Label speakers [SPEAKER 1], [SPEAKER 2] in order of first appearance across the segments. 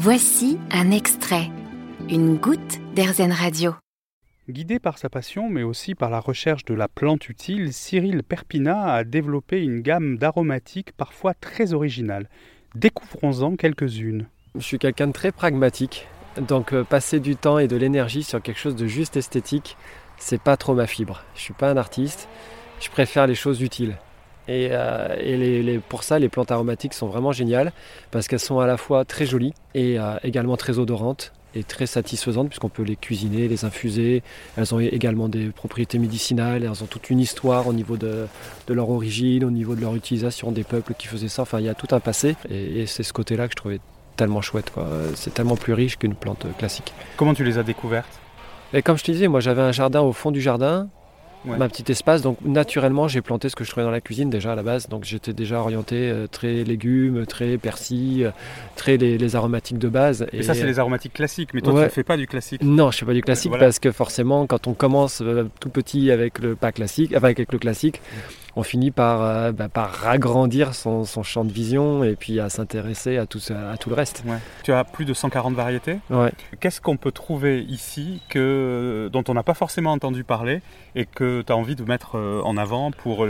[SPEAKER 1] Voici un extrait, une goutte d'Airzen Radio.
[SPEAKER 2] Guidé par sa passion, mais aussi par la recherche de la plante utile, Cyril Perpina a développé une gamme d'aromatiques parfois très originales. Découvrons-en quelques-unes.
[SPEAKER 3] Je suis quelqu'un de très pragmatique, donc euh, passer du temps et de l'énergie sur quelque chose de juste esthétique, c'est pas trop ma fibre. Je suis pas un artiste, je préfère les choses utiles. Et, euh, pour ça, les plantes aromatiques sont vraiment géniales parce qu'elles sont à la fois très jolies et euh, également très odorantes et très satisfaisantes puisqu'on peut les cuisiner, les infuser. Elles ont également des propriétés médicinales, elles ont toute une histoire au niveau de, leur origine, au niveau de leur utilisation des peuples qui faisaient ça. Enfin, il y a tout un passé et, c'est ce côté-là que je trouvais tellement chouette. C'est tellement plus riche qu'une plante classique.
[SPEAKER 2] Comment tu les as découvertes?
[SPEAKER 3] Et comme je te disais, moi j'avais un jardin au fond du jardin ma petit espace. Donc naturellement, j'ai planté ce que je trouvais dans la cuisine déjà à la base. Donc j'étais déjà orienté euh, très légumes, très persil, euh, très les, aromatiques de base.
[SPEAKER 2] Et, ça, c'est les aromatiques classiques. Mais toi, tu ne fais pas du classique.
[SPEAKER 3] Non, je fais pas du classique parce que forcément, quand on commence euh, tout petit avec le pas classique, avec le classique, on finit par, euh, bah, par agrandir son, champ de vision et puis à s'intéresser à tout, à tout le reste.
[SPEAKER 2] Tu as plus de 140 variétés. Qu'est-ce qu'on peut trouver ici que, dont on n'a pas forcément entendu parler et que tu as envie de mettre euh, en avant pour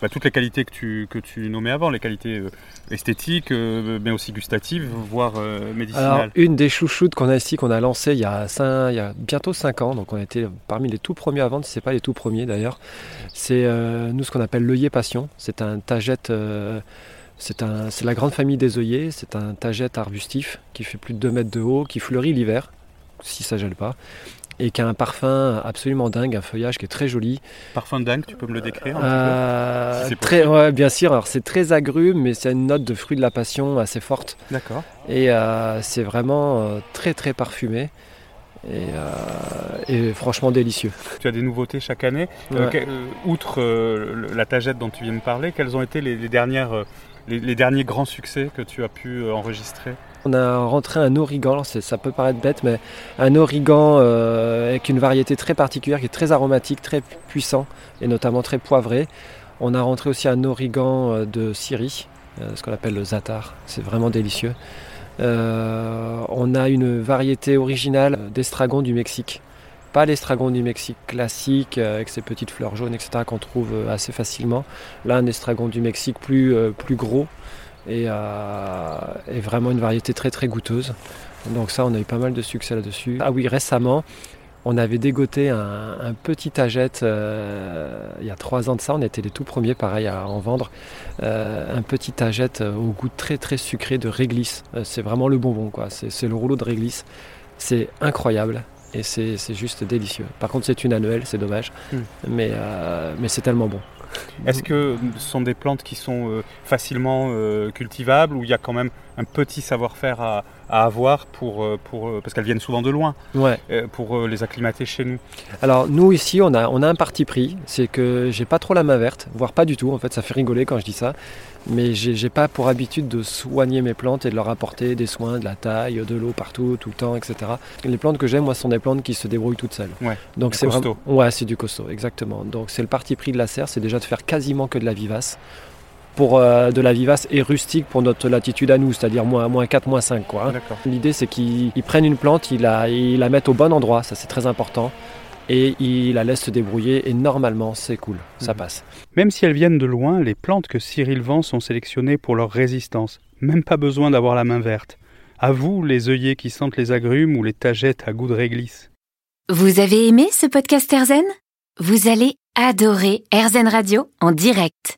[SPEAKER 2] bah, toutes les qualités que tu, que tu nommais avant, les qualités euh, esthétiques, mais aussi gustatives, voire médicinales?
[SPEAKER 3] Alors, Une des chouchoutes qu'on a ici, qu'on a lancé il y a, il y a bientôt 5 ans, donc on a été parmi les tout premiers à vendre, si ce n'est pas les tout premiers d'ailleurs, c'est nous ce qu'on appelle l'œillet passion. C'est un tagette, euh, c'est la grande famille des œillets. C'est un tagette arbustif qui fait plus de 2 mètres de haut, qui fleurit l'hiver, si ça gèle pas, et qui a un parfum absolument dingue, un feuillage qui est très joli.
[SPEAKER 2] Parfum dingue, tu peux me le décrire un
[SPEAKER 3] euh, très, Bien sûr, alors c'est très agrume, mais c'est une note de fruit de la passion assez forte.
[SPEAKER 2] D'accord.
[SPEAKER 3] Et euh, c'est vraiment très très parfumé. Euh, et, franchement délicieux.
[SPEAKER 2] Tu as des nouveautés chaque année. Euh, euh, outre la tagette dont tu viens de parler, quels ont été les, dernières, les, derniers grands succès que tu as pu enregistrer?
[SPEAKER 3] On a rentré un origan, ça peut paraître bête, mais un origan avec une variété très particulière qui est très aromatique, très puissant et notamment très poivré. On a rentré aussi un origan de Syrie, ce qu'on appelle le zatar. C'est vraiment délicieux. Euh, on a une variété originale d'estragon du Mexique. Pas l'estragon du Mexique classique euh, avec ses petites fleurs jaunes, etc. qu'on trouve euh, assez facilement. Là, un estragon du Mexique plus, plus gros et, vraiment une variété très très goûteuse. Donc ça, on a eu pas mal de succès là-dessus. Ah oui, récemment, on avait dégoté un, petit agette euh, il y a trois ans de ça. On était les tout premiers, pareil, à en vendre. Euh, un petit agette euh, au goût très très sucré de réglisse. c'est vraiment le bonbon, quoi. C'est le rouleau de réglisse. C'est incroyable et c'est juste délicieux. Par contre, c'est une annuelle, c'est dommage, hmm. mais, mais c'est tellement bon.
[SPEAKER 2] Est-ce que ce sont des plantes qui sont facilement cultivables ou il y a quand même un petit savoir-faire à, avoir pour, euh, pour, euh, parce qu'elles viennent souvent de loin,
[SPEAKER 3] ouais.
[SPEAKER 2] Euh, pour les acclimater chez nous
[SPEAKER 3] Alors nous ici on a, on a un parti pris, c'est que j'ai pas trop la main verte, voire pas du tout, en fait ça fait rigoler quand je dis ça, mais j'ai pas pour habitude de soigner mes plantes et de leur apporter des soins, de la taille, de l'eau partout, tout le temps, etc. Les plantes que j'aime moi sont des plantes qui se débrouillent toutes seules.
[SPEAKER 2] Ouais,
[SPEAKER 3] Donc
[SPEAKER 2] c'est
[SPEAKER 3] costaud. ouais c'est du costaud, exactement. Donc c'est le parti pris de la serre, c'est déjà de faire quasiment que de la vivace pour euh, de la vivace et rustique pour notre latitude à nous, c'est-à-dire moins, moins 4, moins 5. Quoi, hein. L'idée c'est qu'ils prennent une plante, ils la, ils la mettent au bon endroit, ça c'est très important, et ils la laissent se débrouiller et normalement c'est cool, ça mhm. passe.
[SPEAKER 2] Même si elles viennent de loin, les plantes que Cyril vend sont sélectionnées pour leur résistance. Même pas besoin d'avoir la main verte. À vous, les œillets qui sentent les agrumes ou les tagettes à goût de réglisse.
[SPEAKER 1] Vous avez aimé ce podcast Erzen Vous allez adorer Erzen Radio en direct.